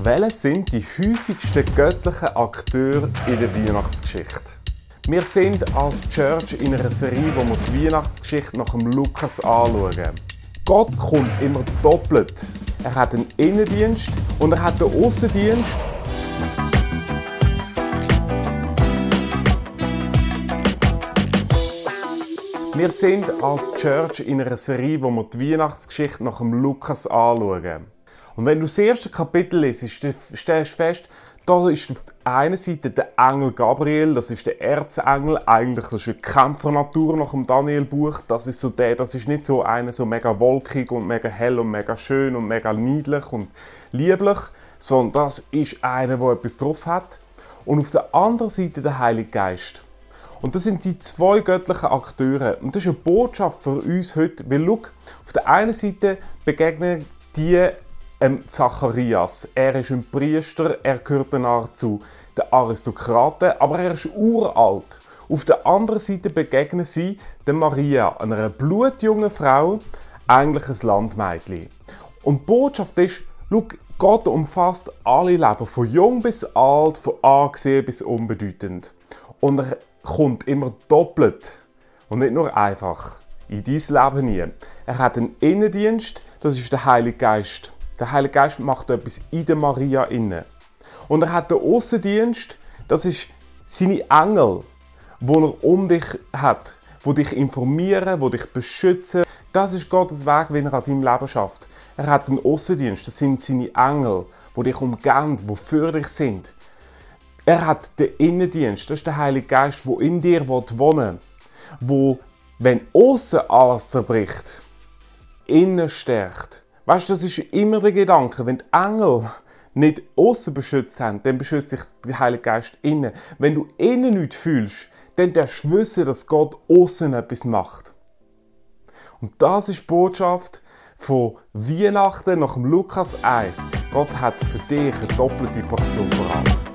Welche sind die häufigsten göttlichen Akteure in der Weihnachtsgeschichte? Wir sind als Church in einer Serie, wo wir die Weihnachtsgeschichte nach dem Lukas anschauen. Gott kommt immer doppelt. Er hat einen Innendienst und er hat einen Außendienst. Wir sind als Church in einer Serie, wo wir die Weihnachtsgeschichte nach dem Lukas anschauen. Und wenn du das erste Kapitel liest, stellst du fest, da ist auf der einen Seite der Engel Gabriel, das ist der Erzengel, eigentlich das ist ein Kämpfer Natur nach dem Daniel-Buch. Das ist so der, das ist nicht so einer so mega wolkig und mega hell und mega schön und mega niedlich und lieblich, sondern das ist einer, der etwas drauf hat. Und auf der anderen Seite der Heilige Geist. Und das sind die zwei göttlichen Akteure. Und das ist eine Botschaft für uns heute, weil, schau, auf der einen Seite begegnen die ähm, Zacharias. Er ist ein Priester, er gehört danach zu den Aristokraten, aber er ist uralt. Auf der anderen Seite begegnen sie der Maria, einer blutjungen Frau, eigentlich ein Landmädchen. Und die Botschaft ist, schau, Gott umfasst alle Leben, von jung bis alt, von angesehen bis unbedeutend. Und er kommt immer doppelt und nicht nur einfach in dein Leben hinein. Er hat einen Innendienst, das ist der Heilige Geist. Der Heilige Geist macht etwas in der Maria inne. Und er hat den Außendienst, das ist seine Engel, wo er um dich hat, wo dich informieren, wo dich beschützen. Das ist Gottes Weg, wie er an deinem Leben schafft. Er hat einen Außendienst, das sind seine Engel, wo dich umgehen, wo für dich sind. Er hat den Innendienst, das ist der Heilige Geist, wo in dir wohnen will, wo, wenn außen alles zerbricht, innen stärkt Weißt du, das ist immer der Gedanke, wenn die Engel nicht außen beschützt haben, dann beschützt sich der Heilige Geist innen. Wenn du innen nichts fühlst, dann darfst du wissen, dass Gott außen etwas macht. Und das ist die Botschaft von Weihnachten nach dem Lukas 1. Gott hat für dich eine doppelte Portion verraten.